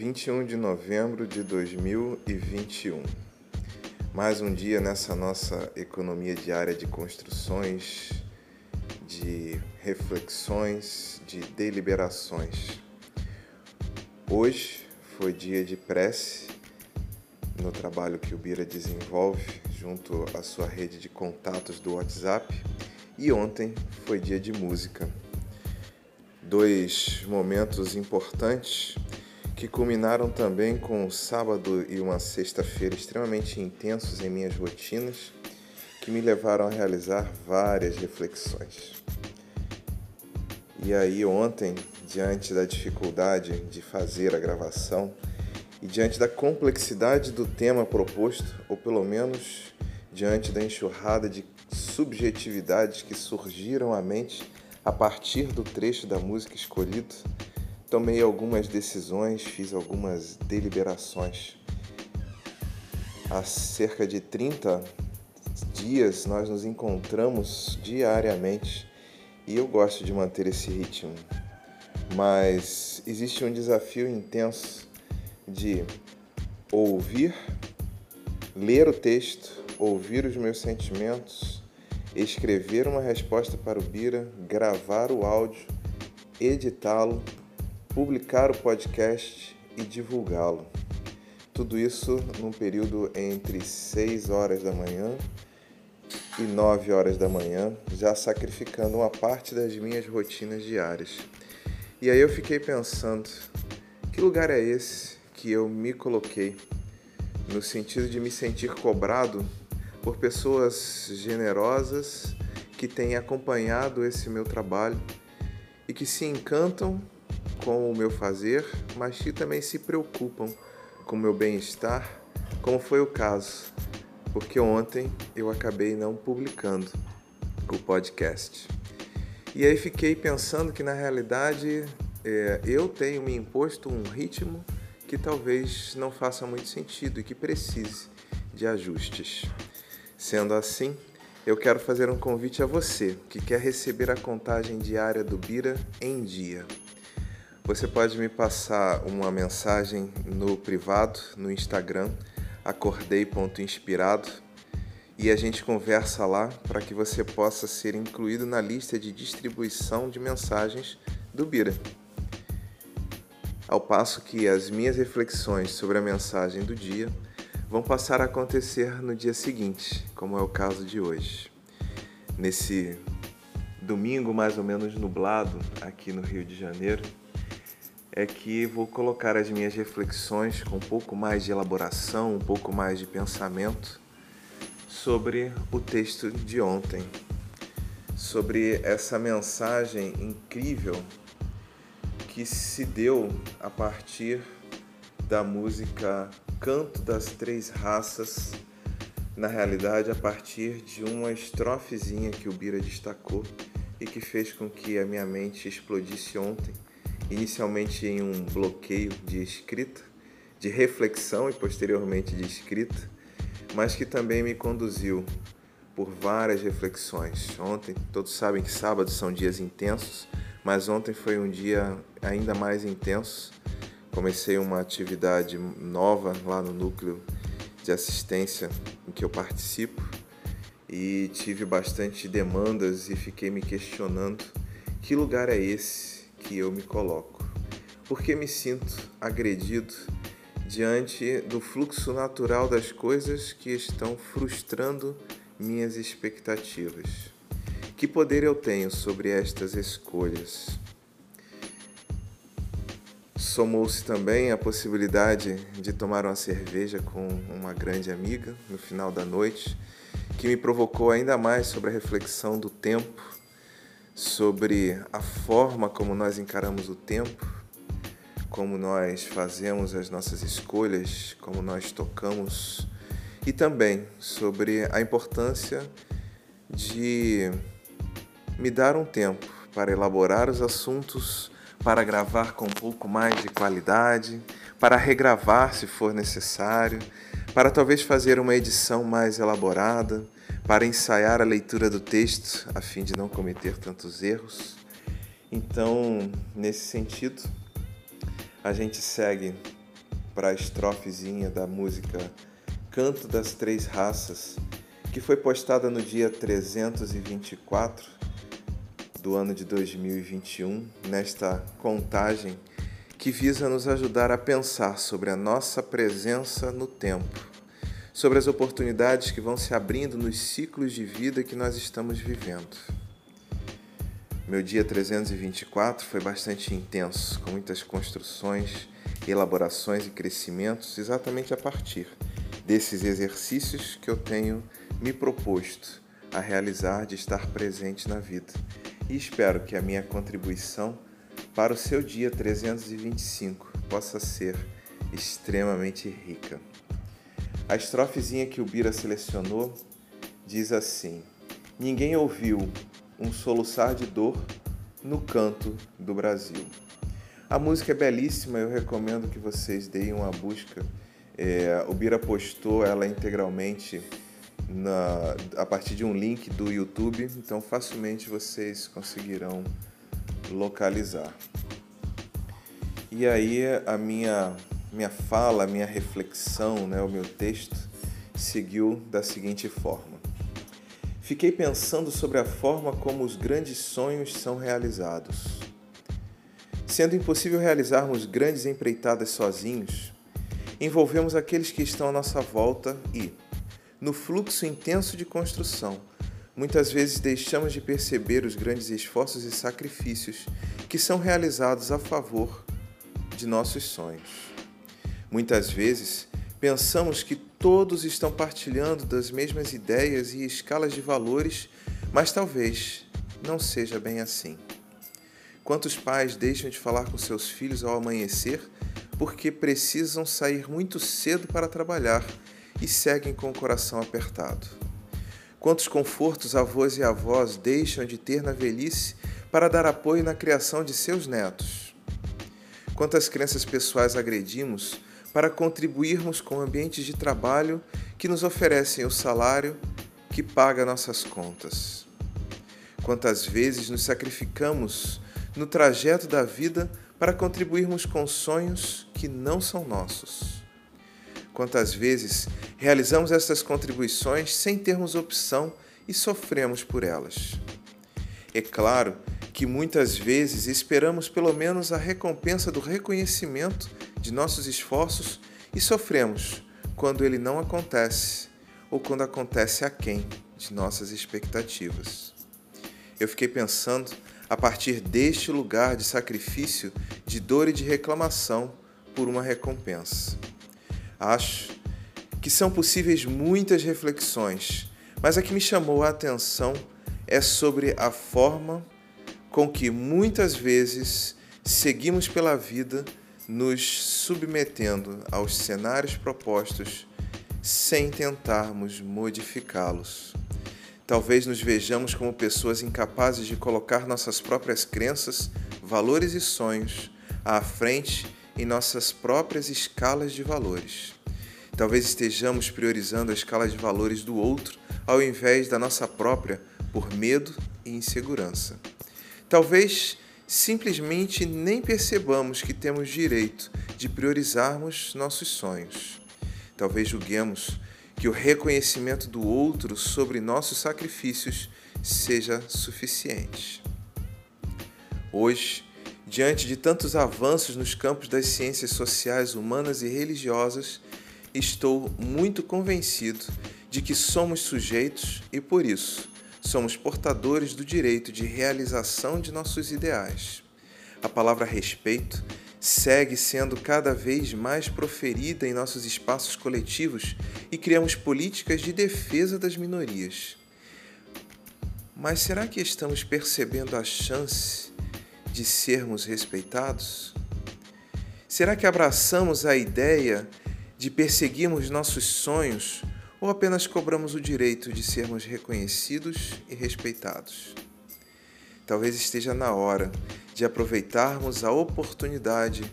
21 de novembro de 2021. Mais um dia nessa nossa economia diária de construções, de reflexões, de deliberações. Hoje foi dia de prece no trabalho que o Bira desenvolve junto à sua rede de contatos do WhatsApp e ontem foi dia de música. Dois momentos importantes que culminaram também com um sábado e uma sexta-feira extremamente intensos em minhas rotinas, que me levaram a realizar várias reflexões. E aí, ontem, diante da dificuldade de fazer a gravação e diante da complexidade do tema proposto, ou pelo menos diante da enxurrada de subjetividades que surgiram à mente a partir do trecho da música escolhido, tomei algumas decisões, fiz algumas deliberações. Há cerca de 30 dias nós nos encontramos diariamente e eu gosto de manter esse ritmo. Mas existe um desafio intenso de ouvir, ler o texto, ouvir os meus sentimentos, escrever uma resposta para o Bira, gravar o áudio, editá-lo publicar o podcast e divulgá-lo. Tudo isso num período entre 6 horas da manhã e 9 horas da manhã, já sacrificando uma parte das minhas rotinas diárias. E aí eu fiquei pensando, que lugar é esse que eu me coloquei no sentido de me sentir cobrado por pessoas generosas que têm acompanhado esse meu trabalho e que se encantam com o meu fazer, mas que também se preocupam com o meu bem-estar, como foi o caso, porque ontem eu acabei não publicando o podcast. E aí fiquei pensando que na realidade é, eu tenho me imposto um ritmo que talvez não faça muito sentido e que precise de ajustes. Sendo assim, eu quero fazer um convite a você que quer receber a contagem diária do Bira em dia. Você pode me passar uma mensagem no privado, no Instagram, acordei.inspirado, e a gente conversa lá para que você possa ser incluído na lista de distribuição de mensagens do Bira. Ao passo que as minhas reflexões sobre a mensagem do dia vão passar a acontecer no dia seguinte, como é o caso de hoje. Nesse domingo mais ou menos nublado aqui no Rio de Janeiro, é que vou colocar as minhas reflexões com um pouco mais de elaboração, um pouco mais de pensamento sobre o texto de ontem, sobre essa mensagem incrível que se deu a partir da música Canto das Três Raças, na realidade a partir de uma estrofezinha que o Bira destacou e que fez com que a minha mente explodisse ontem inicialmente em um bloqueio de escrita, de reflexão e posteriormente de escrita, mas que também me conduziu por várias reflexões. Ontem, todos sabem que sábados são dias intensos, mas ontem foi um dia ainda mais intenso. Comecei uma atividade nova lá no núcleo de assistência em que eu participo e tive bastante demandas e fiquei me questionando que lugar é esse que eu me coloco, porque me sinto agredido diante do fluxo natural das coisas que estão frustrando minhas expectativas. Que poder eu tenho sobre estas escolhas? Somou-se também a possibilidade de tomar uma cerveja com uma grande amiga no final da noite, que me provocou ainda mais sobre a reflexão do tempo sobre a forma como nós encaramos o tempo, como nós fazemos as nossas escolhas, como nós tocamos e também sobre a importância de me dar um tempo para elaborar os assuntos, para gravar com um pouco mais de qualidade, para regravar se for necessário, para talvez fazer uma edição mais elaborada para ensaiar a leitura do texto a fim de não cometer tantos erros. Então, nesse sentido, a gente segue para a estrofezinha da música Canto das Três Raças, que foi postada no dia 324 do ano de 2021, nesta contagem que visa nos ajudar a pensar sobre a nossa presença no tempo, sobre as oportunidades que vão se abrindo nos ciclos de vida que nós estamos vivendo. Meu dia 324 foi bastante intenso, com muitas construções, elaborações e crescimentos, exatamente a partir desses exercícios que eu tenho me proposto a realizar de estar presente na vida. E espero que a minha contribuição para o seu dia 325 possa ser extremamente rica. A estrofezinha que o Bira selecionou diz assim: Ninguém ouviu um soluçar de dor no canto do Brasil. A música é belíssima, eu recomendo que vocês deem uma busca. É, o Bira postou ela integralmente na, a partir de um link do YouTube, então facilmente vocês conseguirão localizar. E aí a minha minha fala, minha reflexão, né, o meu texto seguiu da seguinte forma: Fiquei pensando sobre a forma como os grandes sonhos são realizados. Sendo impossível realizarmos grandes empreitadas sozinhos, envolvemos aqueles que estão à nossa volta e, no fluxo intenso de construção, muitas vezes deixamos de perceber os grandes esforços e sacrifícios que são realizados a favor de nossos sonhos. Muitas vezes pensamos que todos estão partilhando das mesmas ideias e escalas de valores, mas talvez não seja bem assim. Quantos pais deixam de falar com seus filhos ao amanhecer porque precisam sair muito cedo para trabalhar e seguem com o coração apertado? Quantos confortos avós e avós deixam de ter na velhice para dar apoio na criação de seus netos? Quantas crenças pessoais agredimos para contribuirmos com ambientes de trabalho que nos oferecem o salário que paga nossas contas. Quantas vezes nos sacrificamos no trajeto da vida para contribuirmos com sonhos que não são nossos. Quantas vezes realizamos essas contribuições sem termos opção e sofremos por elas. É claro que muitas vezes esperamos pelo menos a recompensa do reconhecimento de nossos esforços e sofremos quando ele não acontece ou quando acontece aquém de nossas expectativas. Eu fiquei pensando, a partir deste lugar de sacrifício, de dor e de reclamação por uma recompensa. Acho que são possíveis muitas reflexões, mas a que me chamou a atenção é sobre a forma com que muitas vezes seguimos pela vida nos submetendo aos cenários propostos sem tentarmos modificá-los. Talvez nos vejamos como pessoas incapazes de colocar nossas próprias crenças, valores e sonhos à frente em nossas próprias escalas de valores. Talvez estejamos priorizando a escala de valores do outro ao invés da nossa própria por medo e insegurança. Talvez simplesmente nem percebamos que temos direito de priorizarmos nossos sonhos. Talvez julguemos que o reconhecimento do outro sobre nossos sacrifícios seja suficiente. Hoje, diante de tantos avanços nos campos das ciências sociais, humanas e religiosas, estou muito convencido de que somos sujeitos e, por isso, somos portadores do direito de realização de nossos ideais. A palavra respeito segue sendo cada vez mais proferida em nossos espaços coletivos e criamos políticas de defesa das minorias. Mas será que estamos percebendo a chance de sermos respeitados? Será que abraçamos a ideia de perseguirmos nossos sonhos ou apenas cobramos o direito de sermos reconhecidos e respeitados? Talvez esteja na hora de aproveitarmos a oportunidade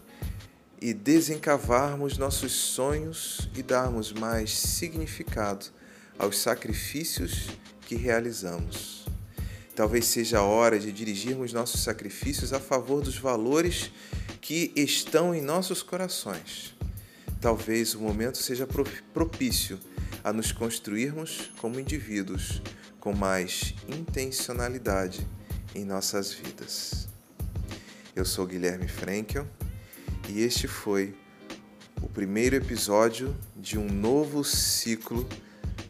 e desencavarmos nossos sonhos e darmos mais significado aos sacrifícios que realizamos. Talvez seja a hora de dirigirmos nossos sacrifícios a favor dos valores que estão em nossos corações talvez o momento seja propício a nos construirmos como indivíduos com mais intencionalidade em nossas vidas. Eu sou Guilherme Frankel e este foi o primeiro episódio de um novo ciclo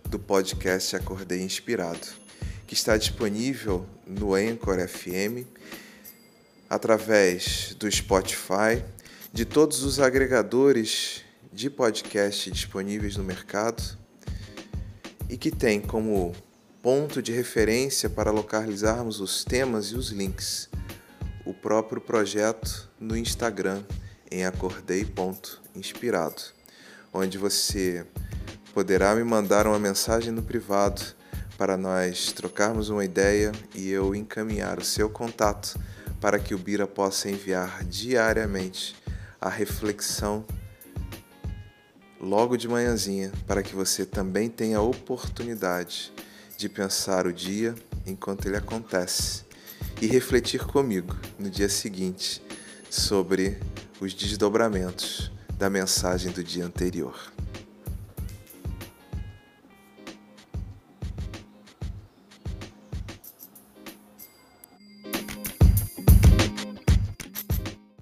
do podcast Acordei Inspirado, que está disponível no Anchor FM, através do Spotify, de todos os agregadores de podcast disponíveis no mercado e que tem como ponto de referência para localizarmos os temas e os links. O próprio projeto no Instagram em acordei.inspirado, onde você poderá me mandar uma mensagem no privado para nós trocarmos uma ideia e eu encaminhar o seu contato para que o Bira possa enviar diariamente a reflexão logo de manhãzinha, para que você também tenha a oportunidade de pensar o dia enquanto ele acontece e refletir comigo no dia seguinte sobre os desdobramentos da mensagem do dia anterior.